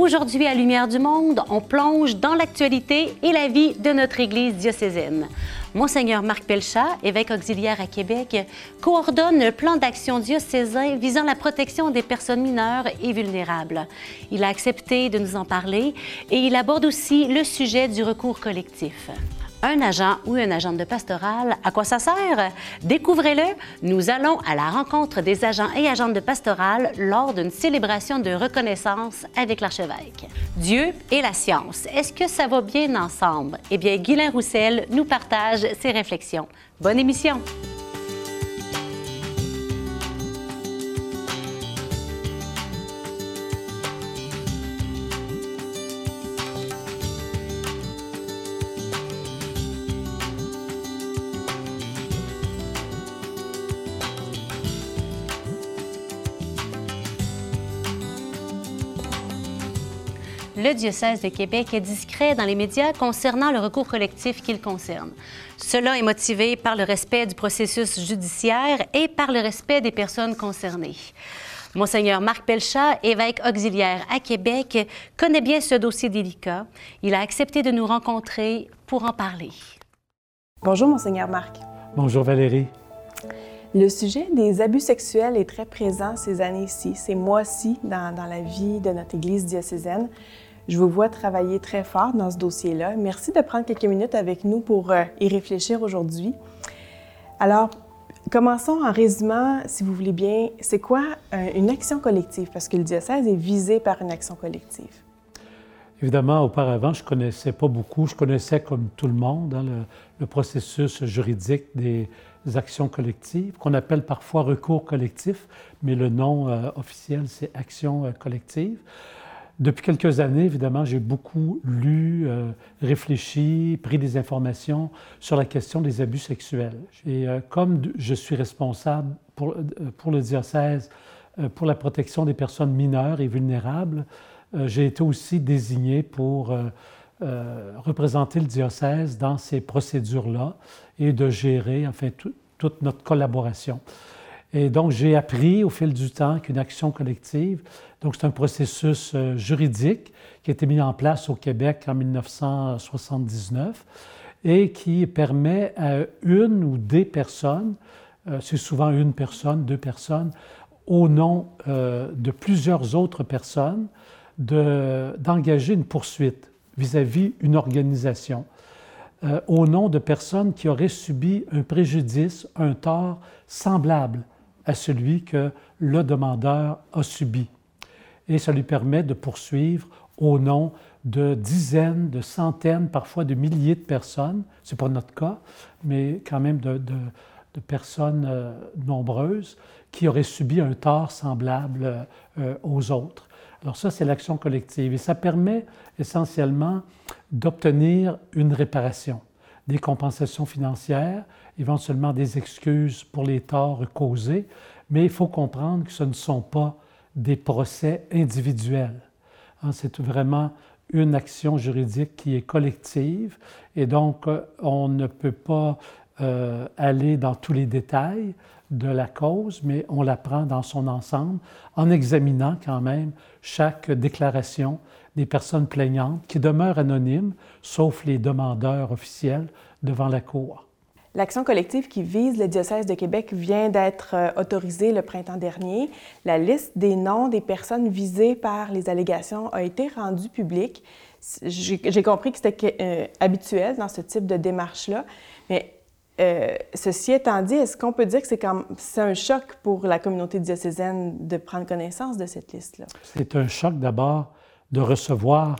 Aujourd'hui, à Lumière du Monde, on plonge dans l'actualité et la vie de notre Église diocésaine. Monseigneur Marc Pelchat, évêque auxiliaire à Québec, coordonne le plan d'action diocésain visant la protection des personnes mineures et vulnérables. Il a accepté de nous en parler et il aborde aussi le sujet du recours collectif un agent ou une agente de pastoral, à quoi ça sert? Découvrez-le. Nous allons à la rencontre des agents et agentes de pastoral lors d'une célébration de reconnaissance avec l'archevêque. Dieu et la science, est-ce que ça va bien ensemble? Eh bien, Guylain Roussel nous partage ses réflexions. Bonne émission! Le diocèse de Québec est discret dans les médias concernant le recours collectif qu'il concerne. Cela est motivé par le respect du processus judiciaire et par le respect des personnes concernées. Monseigneur Marc Pelchat, évêque auxiliaire à Québec, connaît bien ce dossier délicat. Il a accepté de nous rencontrer pour en parler. Bonjour, Monseigneur Marc. Bonjour, Valérie. Le sujet des abus sexuels est très présent ces années-ci, ces mois-ci dans, dans, la vie de notre Église diocésaine. Je vous vois travailler très fort dans ce dossier-là. Merci de prendre quelques minutes avec nous pour euh, y réfléchir aujourd'hui. Alors, commençons en résumant, si vous voulez bien, c'est quoi euh, une action collective? Parce que le diocèse est visé par une action collective. Évidemment, auparavant, je ne connaissais pas beaucoup. Je connaissais, comme tout le monde, hein, le, processus juridique des actions collectives, qu'on appelle parfois recours collectif, mais le nom euh, officiel, c'est action collective. Depuis quelques années, évidemment, j'ai beaucoup lu, euh, réfléchi, pris des informations sur la question des abus sexuels. Et euh, comme je suis responsable pour, euh, le diocèse pour la protection des personnes mineures et vulnérables, j'ai été aussi désigné pour représenter le diocèse dans ces procédures-là et de gérer, en fait, toute notre collaboration. Et donc, j'ai appris au fil du temps qu'une action collective, donc c'est un processus euh, juridique qui a été mis en place au Québec en 1979 et qui permet à une ou des personnes, euh, c'est souvent une personne, deux personnes, au nom euh, de plusieurs autres personnes, d'engager une poursuite vis-à-vis d'une organisation au nom de personnes qui auraient subi un préjudice, un tort semblable à celui que le demandeur a subi. Et ça lui permet de poursuivre au nom de dizaines, de centaines, parfois de milliers de personnes. Ce n'est pas notre cas, mais quand même de, personnes euh, nombreuses qui auraient subi un tort semblable euh, aux autres. Alors ça, c'est l'action collective. Et ça permet essentiellement d'obtenir une réparation, des compensations financières, éventuellement des excuses pour les torts causés, mais il faut comprendre que ce ne sont pas des procès individuels. Hein, c'est vraiment une action juridique qui est collective et donc euh, on ne peut pas euh, aller dans tous les détails de la cause, mais on la prend dans son ensemble en examinant quand même chaque déclaration des personnes plaignantes qui demeurent anonymes, sauf les demandeurs officiels devant la Cour. L'action collective qui vise le diocèse de Québec vient d'être euh, autorisée le printemps dernier. La liste des noms des personnes visées par les allégations a été rendue publique. J'ai compris que c'était euh, habituel dans ce type de démarche-là, mais euh, ceci étant dit, est-ce qu'on peut dire que c'est un choc pour la communauté diocésaine de prendre connaissance de cette liste-là? C'est un choc d'abord de recevoir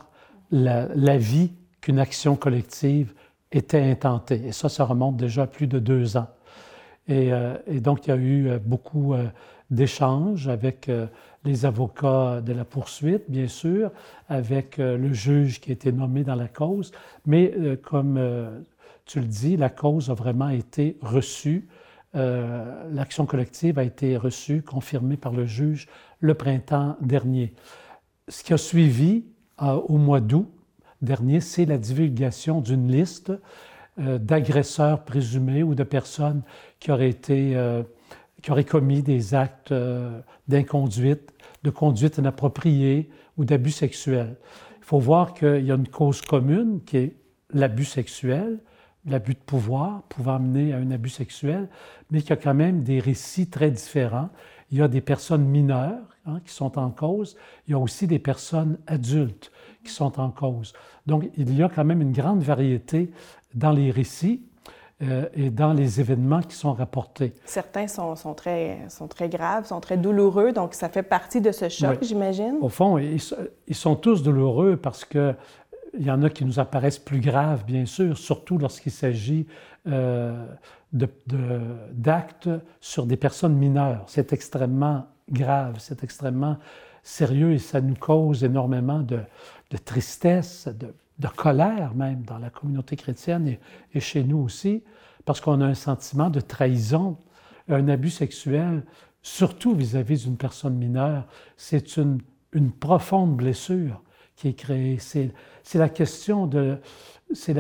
l'avis qu'une action collective était intenté. Et ça, ça remonte déjà à plus de deux ans. Et, euh, donc, il y a eu euh, beaucoup euh, d'échanges avec les avocats de la poursuite, bien sûr, avec le juge qui a été nommé dans la cause. Mais comme tu le dis, la cause a vraiment été reçue. L'action collective a été reçue, confirmée par le juge le printemps dernier. Ce qui a suivi au mois d'août, dernier, c'est la divulgation d'une liste euh, d'agresseurs présumés ou de personnes qui auraient, été, euh, qui auraient commis des actes euh, d'inconduite, de conduite inappropriée ou d'abus sexuels. Il faut voir qu'il y a une cause commune qui est l'abus sexuel, l'abus de pouvoir pouvant amener à un abus sexuel, mais qu'il y a quand même des récits très différents. Il y a des personnes mineures hein, qui sont en cause, il y a aussi des personnes adultes qui sont en cause. Donc, il y a quand même une grande variété dans les récits euh, et dans les événements qui sont rapportés. Certains sont, sont, très, sont très graves, sont très douloureux, donc ça fait partie de ce choc, j'imagine. Au fond, ils, ils, sont tous douloureux parce que il y en a qui nous apparaissent plus graves, bien sûr, surtout lorsqu'il s'agit euh, d'actes sur des personnes mineures. C'est extrêmement grave, c'est extrêmement sérieux et ça nous cause énormément de, tristesse, de, colère même dans la communauté chrétienne et, chez nous aussi, parce qu'on a un sentiment de trahison, un abus sexuel, surtout vis-à-vis d'une personne mineure. C'est une, profonde blessure qui est créée. C'est la question de... C'est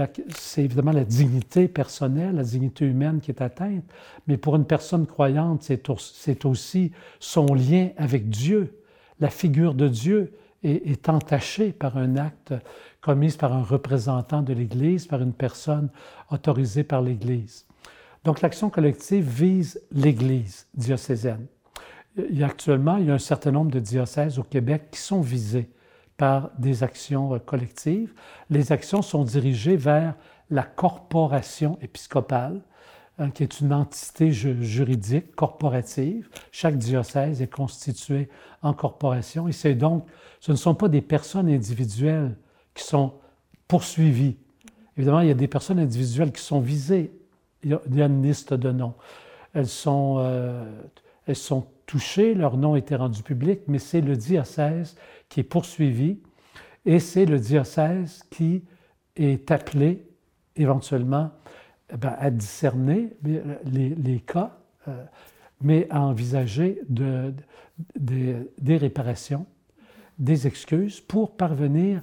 évidemment la dignité personnelle, la dignité humaine qui est atteinte, mais pour une personne croyante, c'est aussi son lien avec Dieu. La figure de Dieu est, est entachée par un acte commis par un représentant de l'Église, par une personne autorisée par l'Église. Donc l'action collective vise l'Église diocésaine. Actuellement, il y a un certain nombre de diocèses au Québec qui sont visés par des actions euh, collectives. Les actions sont dirigées vers la corporation épiscopale, hein, qui est une entité juridique corporative. Chaque diocèse est constitué en corporation et c'est donc, ce ne sont pas des personnes individuelles qui sont poursuivies. Évidemment, il y a des personnes individuelles qui sont visées. Il y a, une liste de noms. Elles sont, euh, elles sont touchées, leur nom été rendu public, mais c'est le diocèse qui est poursuivi et c'est le diocèse qui est appelé éventuellement eh à discerner les, cas, euh, mais à envisager de, des réparations, des excuses pour parvenir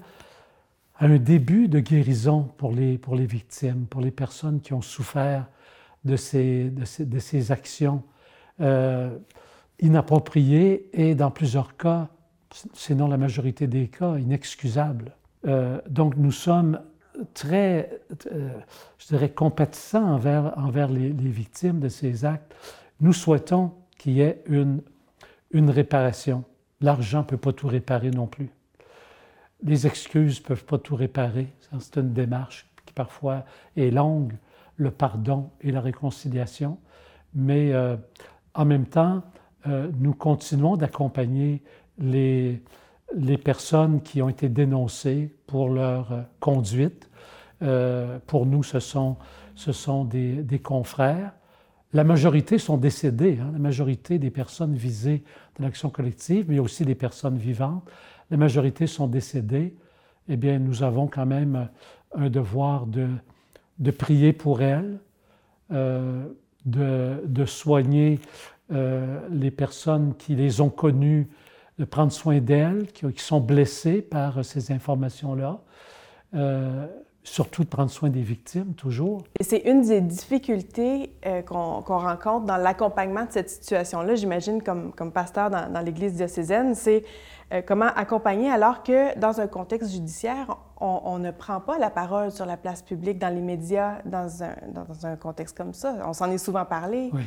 à un début de guérison pour les, pour les victimes, pour les personnes qui ont souffert de ces, de ces, de ces actions euh, inappropriées et dans plusieurs cas sinon la majorité des cas, inexcusables. Euh, donc nous sommes très, euh, je dirais, compatissants envers, envers les, victimes de ces actes. Nous souhaitons qu'il y ait une, une réparation. L'argent ne peut pas tout réparer non plus. Les excuses ne peuvent pas tout réparer. C'est une démarche qui parfois est longue, le pardon et la réconciliation. Mais euh, en même temps, nous continuons d'accompagner les, les personnes qui ont été dénoncées pour leur conduite. Euh, pour nous, ce sont, ce sont des, des, confrères. La majorité sont décédés, hein, la majorité des personnes visées dans l'action collective, mais aussi des personnes vivantes. La majorité sont décédées. Eh bien, nous avons quand même un devoir de, de prier pour elles, euh, de, de, soigner euh, les personnes qui les ont connues de prendre soin d'elles, qui, sont blessées par ces informations-là. Euh, surtout de prendre soin des victimes, toujours. C'est une des difficultés euh, qu'on rencontre dans l'accompagnement de cette situation-là, j'imagine, comme, comme pasteur dans, dans l'Église diocésaine, c'est euh, comment accompagner alors que dans un contexte judiciaire, on, ne prend pas la parole sur la place publique, dans les médias, dans un, dans un contexte comme ça. On s'en est souvent parlé. Oui.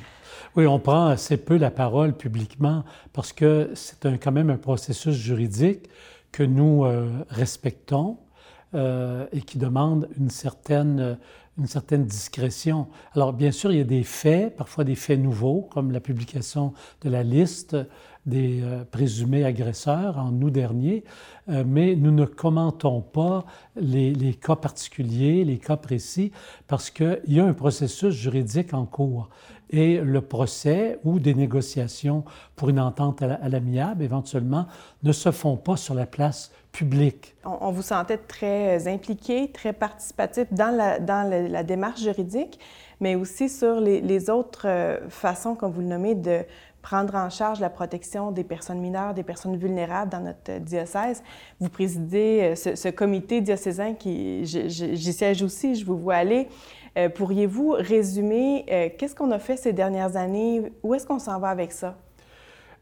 oui. on prend assez peu la parole publiquement parce que c'est quand même un processus juridique que nous euh, respectons euh, et qui demande une certaine, une certaine discrétion. Alors, bien sûr, il y a des faits, parfois des faits nouveaux, comme la publication de la liste des euh, présumés agresseurs en août dernier, euh, mais nous ne commentons pas les, les, cas particuliers, les cas précis, parce qu'il y a un processus juridique en cours. Et le procès ou des négociations pour une entente à l'amiable, éventuellement, ne se font pas sur la place On, vous sentait très impliqué, très participatif dans la, dans la, démarche juridique, mais aussi sur les, les autres euh, façons, comme vous le nommez, de prendre en charge la protection des personnes mineures, des personnes vulnérables dans notre diocèse. Vous présidez euh, ce, comité diocésain qui, j'y siège aussi, je vous vois aller. Euh, pourriez-vous résumer euh, qu'est-ce qu'on a fait ces dernières années? Où est-ce qu'on s'en va avec ça?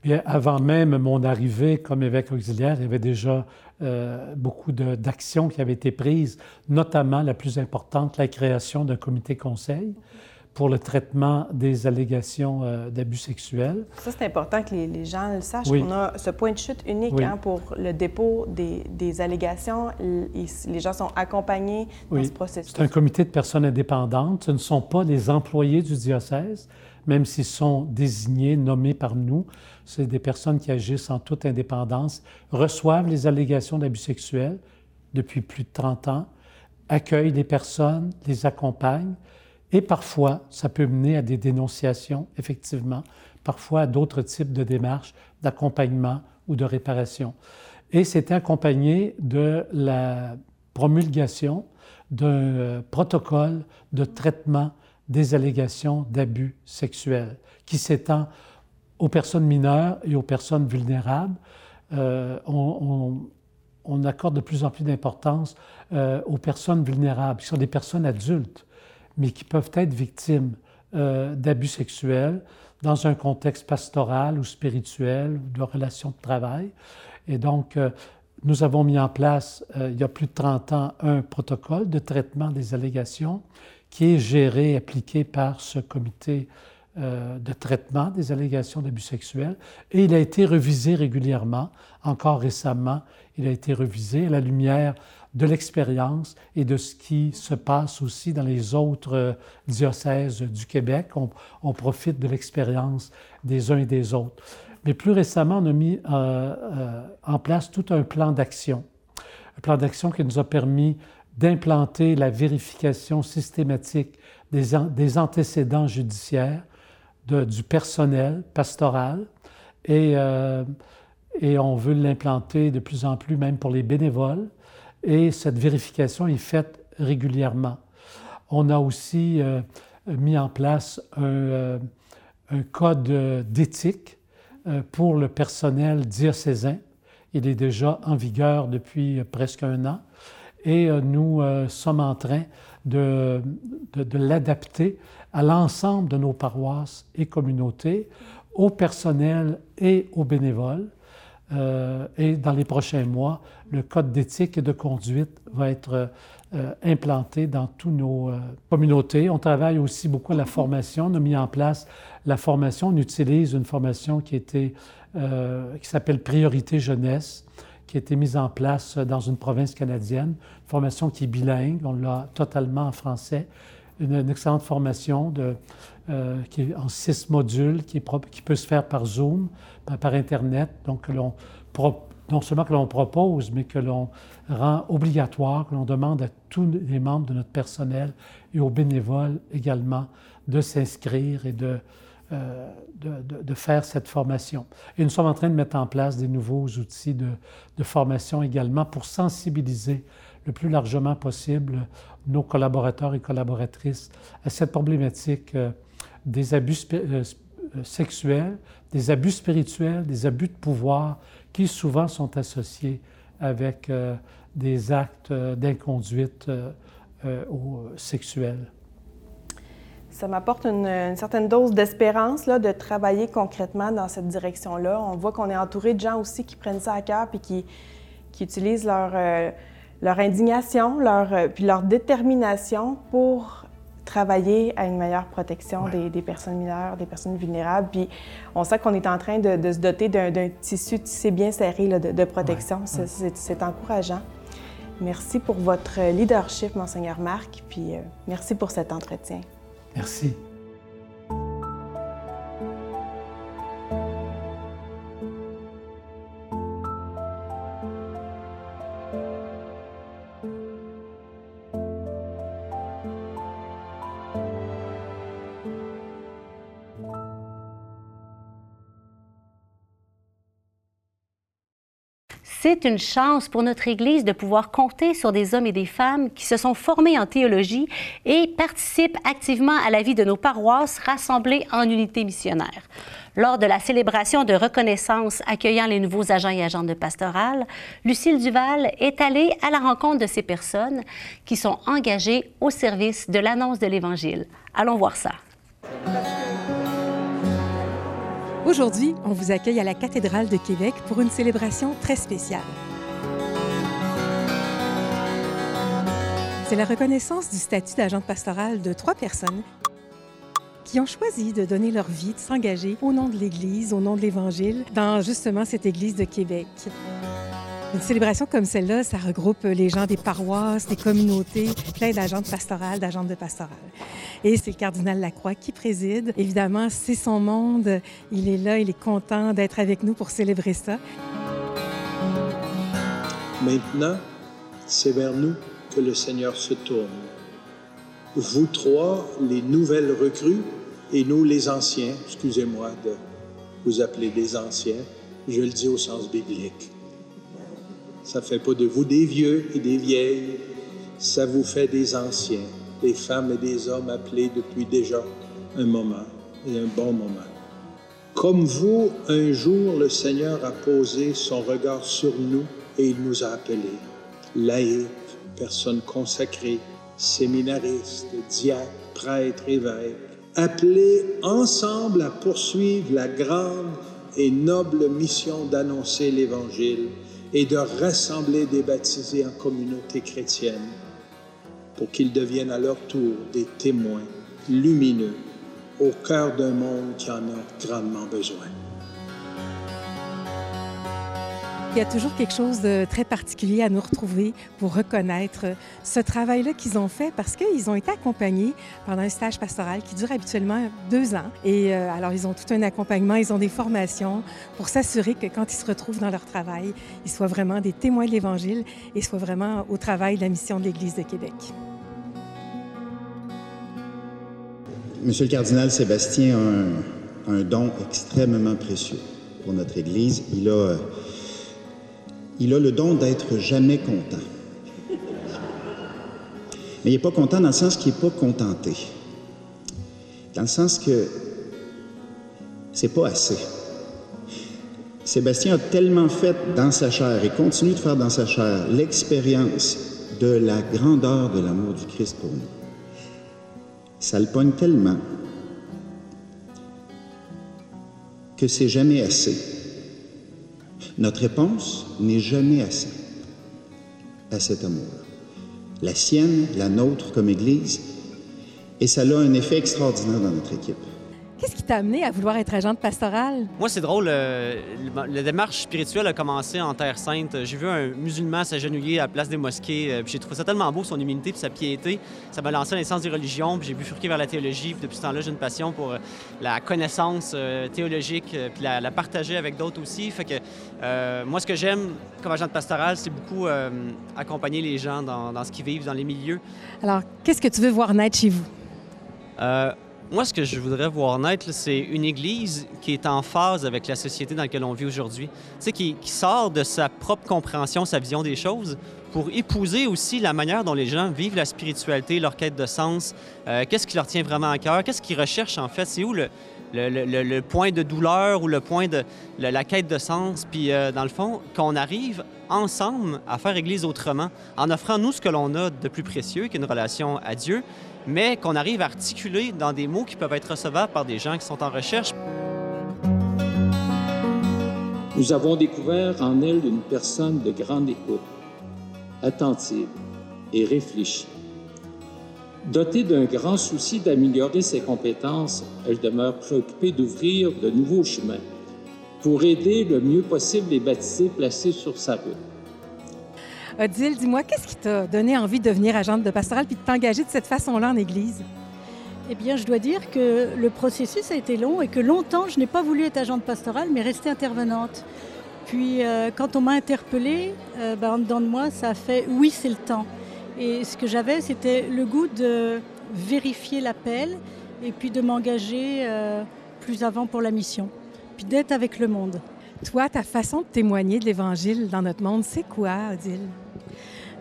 Bien, avant même mon arrivée comme évêque auxiliaire, il y avait déjà euh, beaucoup d'actions qui avaient été prises, notamment la plus importante, la création d'un comité conseil pour le traitement des allégations euh, d'abus sexuels. Ça, c'est important que les, gens le sachent. On a ce point de chute unique hein, pour le dépôt des, allégations. Les gens sont accompagnés dans ce processus. C'est un comité de personnes indépendantes. Ce ne sont pas les employés du diocèse, même s'ils sont désignés, nommés par nous. C'est des personnes qui agissent en toute indépendance, reçoivent les allégations d'abus sexuels depuis plus de 30 ans, accueillent les personnes, les accompagnent et parfois, ça peut mener à des dénonciations, effectivement, parfois à d'autres types de démarches d'accompagnement ou de réparation. Et c'est accompagné de la promulgation d'un euh, protocole de traitement des allégations d'abus sexuels qui s'étend aux personnes mineures et aux personnes vulnérables. Euh, on, accorde de plus en plus d'importance euh, aux personnes vulnérables, qui sont des personnes adultes mais qui peuvent être victimes euh, d'abus sexuels dans un contexte pastoral ou spirituel de relations de travail. Et donc, nous avons mis en place, il y a plus de 30 ans, un protocole de traitement des allégations qui est géré, appliqué par ce comité de traitement des allégations d'abus sexuels. Et il a été revisé régulièrement. Encore récemment, il a été revisé à la lumière de l'expérience et de ce qui se passe aussi dans les autres euh, diocèses du Québec. On, profite de l'expérience des uns et des autres. Mais plus récemment, on a mis euh, euh, en place tout un plan d'action. Un plan d'action qui nous a permis d'implanter la vérification systématique des antécédents judiciaires du personnel pastoral et, et on veut l'implanter de plus en plus même pour les bénévoles et cette vérification est faite régulièrement. On a aussi euh, mis en place un, euh, code d'éthique euh, pour le personnel diocésain. Il est déjà en vigueur depuis presque un an et nous sommes en train de, l'adapter à l'ensemble de nos paroisses et communautés, au personnel et aux bénévoles. Euh, et dans les prochains mois, le code d'éthique et de conduite va être euh, implanté dans toutes nos euh, communautés. On travaille aussi beaucoup à la formation. On a mis en place la formation. On utilise une formation qui s'appelle Priorité Jeunesse, qui a été mise en place dans une province canadienne. Une formation qui est bilingue. On l'a totalement en français. Une, excellente formation de, qui est en six modules, qui, qui peut se faire par Zoom, par Internet, donc que non seulement que l'on propose, mais que l'on rend obligatoire, que l'on demande à tous les membres de notre personnel et aux bénévoles également de s'inscrire et de, euh, de, faire cette formation. Et nous sommes en train de mettre en place des nouveaux outils de, formation également pour sensibiliser le plus largement possible nos collaborateurs et collaboratrices à cette problématique euh, des abus euh, sexuels, des abus spirituels, des abus de pouvoir qui souvent sont associés avec des actes d'inconduite sexuelle. Ça m'apporte une, certaine dose d'espérance de travailler concrètement dans cette direction-là. On voit qu'on est entouré de gens aussi qui prennent ça à cœur et qui, qui utilisent leur, leur indignation, leur, puis leur détermination pour travailler à une meilleure protection des, personnes mineures, des personnes vulnérables. Puis on sent qu'on est en train de, se doter d'un tissu tissé bien serré de, protection. C'est encourageant. Merci pour votre leadership, Monseigneur Marc, puis euh, merci pour cet entretien. Merci. C'est une chance pour notre Église de pouvoir compter sur des hommes et des femmes qui se sont formés en théologie et participent activement à la vie de nos paroisses rassemblées en unité missionnaire. Lors de la célébration de reconnaissance accueillant les nouveaux agents et agentes de pastoral, Lucille Duval est allée à la rencontre de ces personnes qui sont engagées au service de l'annonce de l'Évangile. Allons voir ça. Aujourd'hui, on vous accueille à la cathédrale de Québec pour une célébration très spéciale. C'est la reconnaissance du statut d'agente pastorale de trois personnes qui ont choisi de donner leur vie, de s'engager au nom de l'Église, au nom de l'Évangile, dans justement cette Église de Québec. Une célébration comme celle-là, ça regroupe les gens des paroisses, des communautés, plein d'agentes pastorales, d'agentes de pastorale. Et c'est le cardinal Lacroix qui préside. Évidemment, c'est son monde. Il est là, il est content d'être avec nous pour célébrer ça. Maintenant, c'est vers nous que le Seigneur se tourne. Vous trois, les nouvelles recrues, et nous, les anciens, excusez-moi de vous appeler des anciens, je le dis au sens biblique. Ça fait pas de vous des vieux et des vieilles, ça vous fait des anciens, des femmes et des hommes appelés depuis déjà un moment et un bon moment. Comme vous, un jour, le Seigneur a posé son regard sur nous et il nous a appelés, laïcs, personnes consacrées, séminaristes, diacres, prêtres, évêques, appelés ensemble à poursuivre la grande et noble mission d'annoncer l'Évangile et de rassembler des baptisés en communauté chrétienne pour qu'ils deviennent à leur tour des témoins lumineux au cœur d'un monde qui en a grandement besoin. Y a toujours quelque chose de très particulier à nous retrouver pour reconnaître ce travail-là qu'ils ont fait parce qu'ils ont été accompagnés pendant un stage pastoral qui dure habituellement deux ans. Et euh, alors, ils ont tout un accompagnement, ils ont des formations pour s'assurer que quand ils se retrouvent dans leur travail, ils soient vraiment des témoins de l'Évangile et soient vraiment au travail de la mission de l'Église de Québec. Monsieur le cardinal Sébastien a un, un don extrêmement précieux pour notre Église. Il a il a le don d'être jamais content. Mais il n'est pas content dans le sens qu'il n'est pas contenté. Dans le sens que c'est pas assez. Sébastien a tellement fait dans sa chair et continue de faire dans sa chair l'expérience de la grandeur de l'amour du Christ pour nous. Ça le pogne tellement que c'est jamais assez. Notre réponse n'est jamais assez à cet amour. La sienne, la nôtre comme Église, et ça a un effet extraordinaire dans notre équipe. Qu'est-ce qui t'a amené à vouloir être agente pastorale? Moi, c'est drôle. Euh, la démarche spirituelle a commencé en Terre Sainte. J'ai vu un musulman s'agenouiller à la place des mosquées. Euh, j'ai trouvé ça tellement beau, son humilité puis sa piété. Ça m'a lancé dans l'essence des religions. Puis j'ai bifurqué vers la théologie. Puis depuis ce temps-là, j'ai une passion pour euh, la connaissance théologique puis la, partager avec d'autres aussi. Fait que moi, ce que j'aime comme agente pastorale, c'est beaucoup accompagner les gens dans, dans, ce qu'ils vivent, dans les milieux. Alors, qu'est-ce que tu veux voir naître chez vous? Moi, ce que je voudrais voir naître, c'est une Église qui est en phase avec la société dans laquelle on vit aujourd'hui. Qui, sort de sa propre compréhension, sa vision des choses, pour épouser aussi la manière dont les gens vivent la spiritualité, leur quête de sens, euh, qu'est-ce qui leur tient vraiment à cœur, qu'est-ce qu'ils recherchent en fait, c'est où le, le, point de douleur ou le point de la quête de sens. Puis, euh, dans le fond, qu'on arrive ensemble à faire Église autrement, en offrant nous ce que l'on a de plus précieux, qui est une relation à Dieu, mais qu'on arrive à articuler dans des mots qui peuvent être recevables par des gens qui sont en recherche. Nous avons découvert en elle une personne de grande écoute, attentive et réfléchie. Dotée d'un grand souci d'améliorer ses compétences, elle demeure préoccupée d'ouvrir de nouveaux chemins pour aider le mieux possible les baptisés placés sur sa route. Odile, dis-moi, qu'est-ce qui t'a donné envie de devenir agente de pastorale puis de t'engager de cette façon-là en Église? Eh bien, je dois dire que le processus a été long et que longtemps, je n'ai pas voulu être agente pastorale, mais rester intervenante. Puis, euh, quand on m'a interpellée, euh, ben, en dedans de moi, ça a fait oui, c'est le temps. Et ce que j'avais, c'était le goût de vérifier l'appel et puis de m'engager euh, plus avant pour la mission, puis d'être avec le monde. Toi, ta façon de témoigner de l'Évangile dans notre monde, c'est quoi, Odile?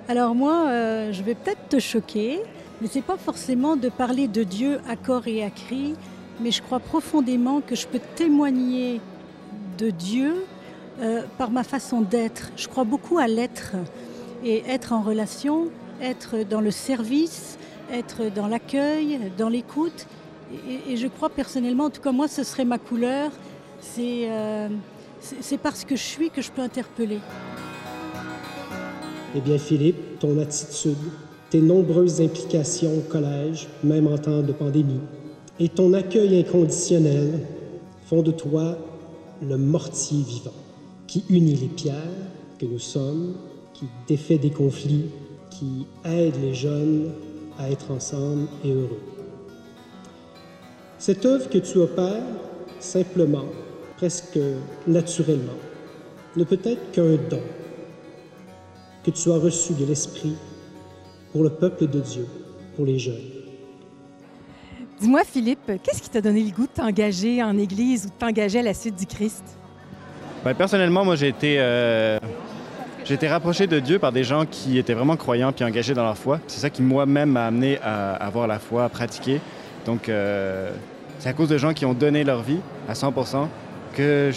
Alors moi, euh, je vais peut-être te choquer, mais c'est pas forcément de parler de Dieu à corps et à cri, mais je crois profondément que je peux témoigner de Dieu euh, par ma façon d'être. Je crois beaucoup à l'être et être en relation, être dans le service, être dans l'accueil, dans l'écoute. Et, je crois personnellement, en tout cas moi, ce serait ma couleur, euh, c'est parce que je suis que je peux interpeller. Eh bien, Philippe, ton attitude, tes nombreuses implications au collège, même en temps de pandémie, et ton accueil inconditionnel font de toi le mortier vivant qui unit les pierres que nous sommes, qui défait des conflits, qui aide les jeunes à être ensemble et heureux. Cette œuvre que tu opères, simplement, presque naturellement, ne peut être qu'un don que tu as reçu de l'Esprit pour le peuple de Dieu, pour les jeunes. Dis-moi, Philippe, qu'est-ce qui t'a donné le goût de t'engager en Église ou de t'engager à la suite du Christ? Bien, personnellement, moi, j'ai été, euh, j'ai été rapproché de Dieu par des gens qui étaient vraiment croyants puis engagés dans leur foi. C'est ça qui, moi-même, m'a amené à avoir la foi, à pratiquer. Donc, euh, c'est à cause de gens qui ont donné leur vie à 100% que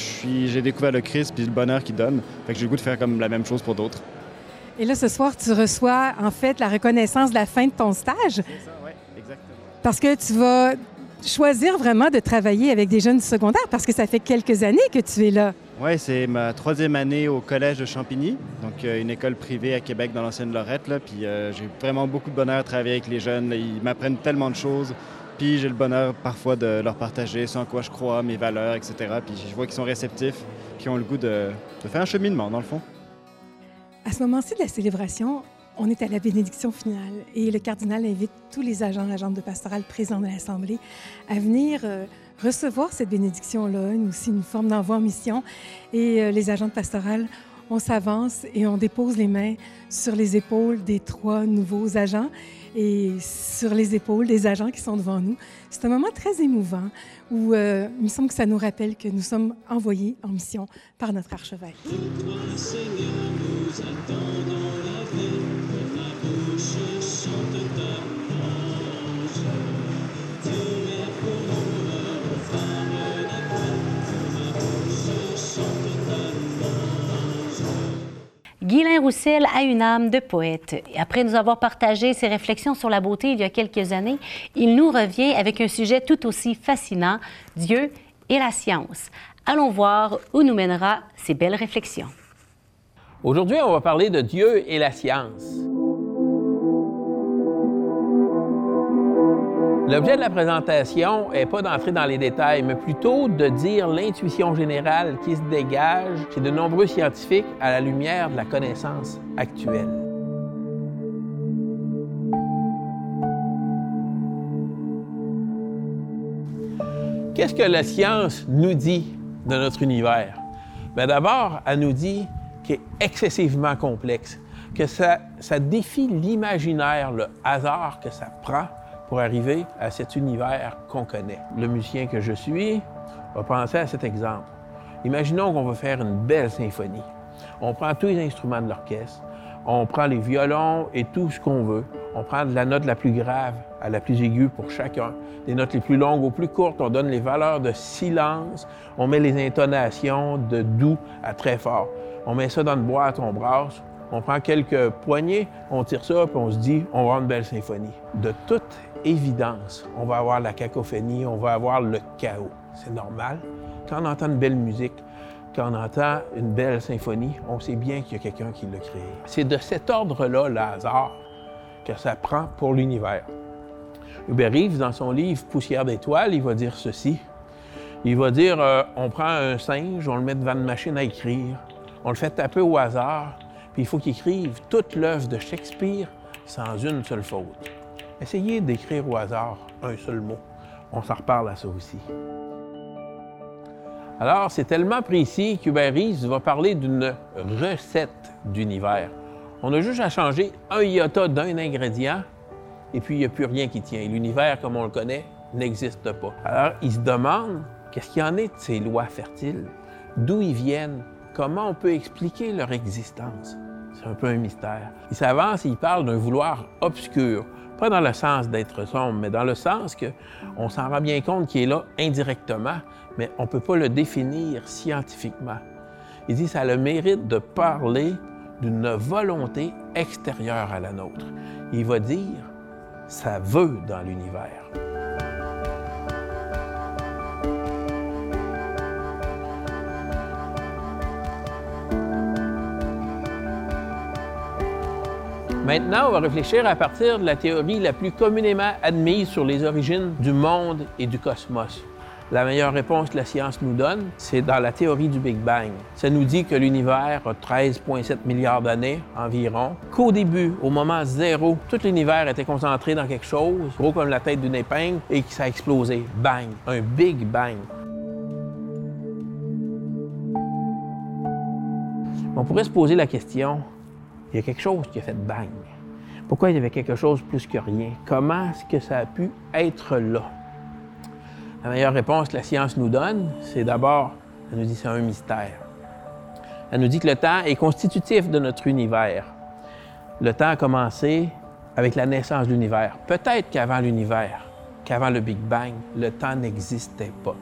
j'ai découvert le Christ puis le bonheur qu'il donne. Fait que j'ai le goût de faire comme la même chose pour d'autres. Et là, ce soir, tu reçois en fait la reconnaissance de la fin de ton stage. C'est ça, oui, exactement. Parce que tu vas choisir vraiment de travailler avec des jeunes du secondaire parce que ça fait quelques années que tu es là. Oui, c'est ma troisième année au Collège de Champigny, donc euh, une école privée à Québec dans l'ancienne Lorette. Là, puis euh, j'ai vraiment beaucoup de bonheur à travailler avec les jeunes. Ils m'apprennent tellement de choses. Puis j'ai le bonheur parfois de leur partager ce en quoi je crois, mes valeurs, etc. Puis je vois qu'ils sont réceptifs, qui ont le goût de, de faire un cheminement, dans le fond. À ce moment-ci de la célébration, on est à la bénédiction finale et le cardinal invite tous les agents, agentes de pastoral présents dans l'Assemblée à venir euh, recevoir cette bénédiction-là, aussi une forme d'envoi en mission. Et euh, les agents de pastoral, on s'avance et on dépose les mains sur les épaules des trois nouveaux agents et sur les épaules des agents qui sont devant nous. C'est un moment très émouvant où euh, il me semble que ça nous rappelle que nous sommes envoyés en mission par notre archevêque. Guylain Roussel a une âme de poète. Après nous avoir partagé ses réflexions sur la beauté il y a quelques années, il nous revient avec un sujet tout aussi fascinant, Dieu et la science. Allons voir où nous mènera ces belles réflexions. Aujourd'hui, on va parler de Dieu et la science. L'objet de la présentation n'est pas d'entrer dans les détails, mais plutôt de dire l'intuition générale qui se dégage chez de nombreux scientifiques à la lumière de la connaissance actuelle. Qu'est-ce que la science nous dit de notre univers? Bien, D'abord, elle nous dit qu'il est excessivement complexe, que ça, ça défie l'imaginaire, le hasard que ça prend pour arriver à cet univers qu'on connaît. Le musicien que je suis va penser à cet exemple. Imaginons qu'on va faire une belle symphonie. On prend tous les instruments de l'orchestre, on prend les violons et tout ce qu'on veut. On prend de la note la plus grave à la plus aiguë pour chacun, des notes les plus longues aux plus courtes, on donne les valeurs de silence, on met les intonations de doux à très fort. On met ça dans une boîte, on brasse, on prend quelques poignées, on tire ça, puis on se dit, on va une belle symphonie. De toute évidence, on va avoir la cacophonie, on va avoir le chaos. C'est normal. Quand on entend une belle musique, quand on entend une belle symphonie, on sait bien qu'il y a quelqu'un qui l'a créé. C'est de cet ordre-là, le hasard, que ça prend pour l'univers. Hubert Reeves, dans son livre Poussière d'étoiles, il va dire ceci. Il va dire euh, on prend un singe, on le met devant une machine à écrire, on le fait taper au hasard, puis il faut qu'il écrive toute l'œuvre de Shakespeare sans une seule faute. Essayez d'écrire au hasard un seul mot. On s'en reparle à ça aussi. Alors, c'est tellement précis qu'Hubert va parler d'une recette d'univers. On a juste à changer un iota d'un ingrédient et puis il n'y a plus rien qui tient. L'univers, comme on le connaît, n'existe pas. Alors, il se demande qu'est-ce qu'il y en est de ces lois fertiles, d'où ils viennent, comment on peut expliquer leur existence? C'est un peu un mystère. Il s'avance et il parle d'un vouloir obscur, pas dans le sens d'être sombre, mais dans le sens qu'on s'en rend bien compte qu'il est là indirectement, mais on ne peut pas le définir scientifiquement. Il dit ça a le mérite de parler d'une volonté extérieure à la nôtre. Il va dire, ça veut dans l'univers. Maintenant, on va réfléchir à partir de la théorie la plus communément admise sur les origines du monde et du cosmos. La meilleure réponse que la science nous donne, c'est dans la théorie du Big Bang. Ça nous dit que l'univers a 13,7 milliards d'années environ, qu'au début, au moment zéro, tout l'univers était concentré dans quelque chose, gros comme la tête d'une épingle, et que ça a explosé. Bang! Un Big Bang. On pourrait se poser la question, il y a quelque chose qui a fait bang. Pourquoi il y avait quelque chose plus que rien? Comment est-ce que ça a pu être là? La meilleure réponse que la science nous donne, c'est d'abord, elle nous dit c'est un mystère. Elle nous dit que le temps est constitutif de notre univers. Le temps a commencé avec la naissance de l'univers. Peut-être qu'avant l'univers, qu'avant le Big Bang, le temps n'existait pas.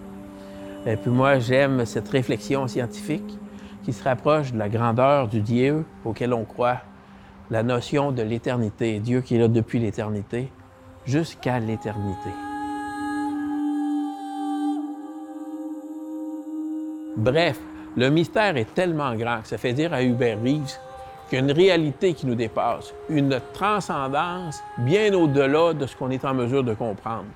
Et puis moi, j'aime cette réflexion scientifique qui se rapproche de la grandeur du Dieu auquel on croit, la notion de l'éternité, Dieu qui est là depuis l'éternité, jusqu'à l'éternité. Bref, le mystère est tellement grand que ça fait dire à Hubert Reeves qu'il y a une réalité qui nous dépasse, une transcendance bien au-delà de ce qu'on est en mesure de comprendre.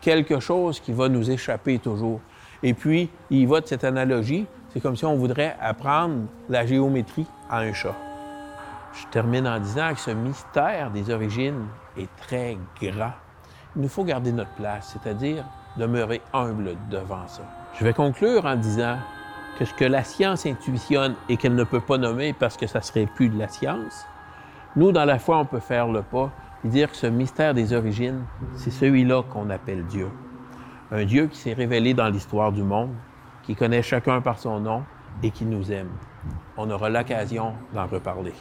Quelque chose qui va nous échapper toujours. Et puis, il va de cette analogie, c'est comme si on voudrait apprendre la géométrie à un chat. Je termine en disant que ce mystère des origines est très grand. Il nous faut garder notre place, c'est-à-dire demeurer humble devant ça. Je vais conclure en disant que ce que la science intuitionne et qu'elle ne peut pas nommer parce que ça serait plus de la science, nous, dans la foi, on peut faire le pas et dire que ce mystère des origines, c'est celui-là qu'on appelle Dieu. Un Dieu qui s'est révélé dans l'histoire du monde, qui connaît chacun par son nom et qui nous aime. On aura l'occasion d'en reparler.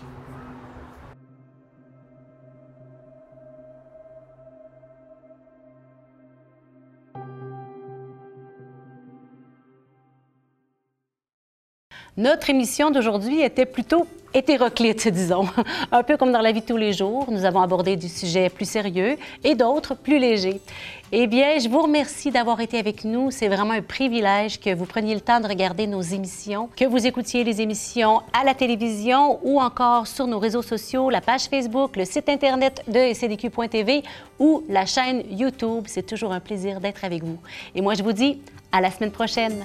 Notre émission d'aujourd'hui était plutôt hétéroclite, disons. Un peu comme dans la vie de tous les jours, nous avons abordé du sujet plus sérieux et d'autres plus légers. Eh bien, je vous remercie d'avoir été avec nous. C'est vraiment un privilège que vous preniez le temps de regarder nos émissions, que vous écoutiez les émissions à la télévision ou encore sur nos réseaux sociaux, la page Facebook, le site Internet de cdq.tv ou la chaîne YouTube. C'est toujours un plaisir d'être avec vous. Et moi, je vous dis à la semaine prochaine.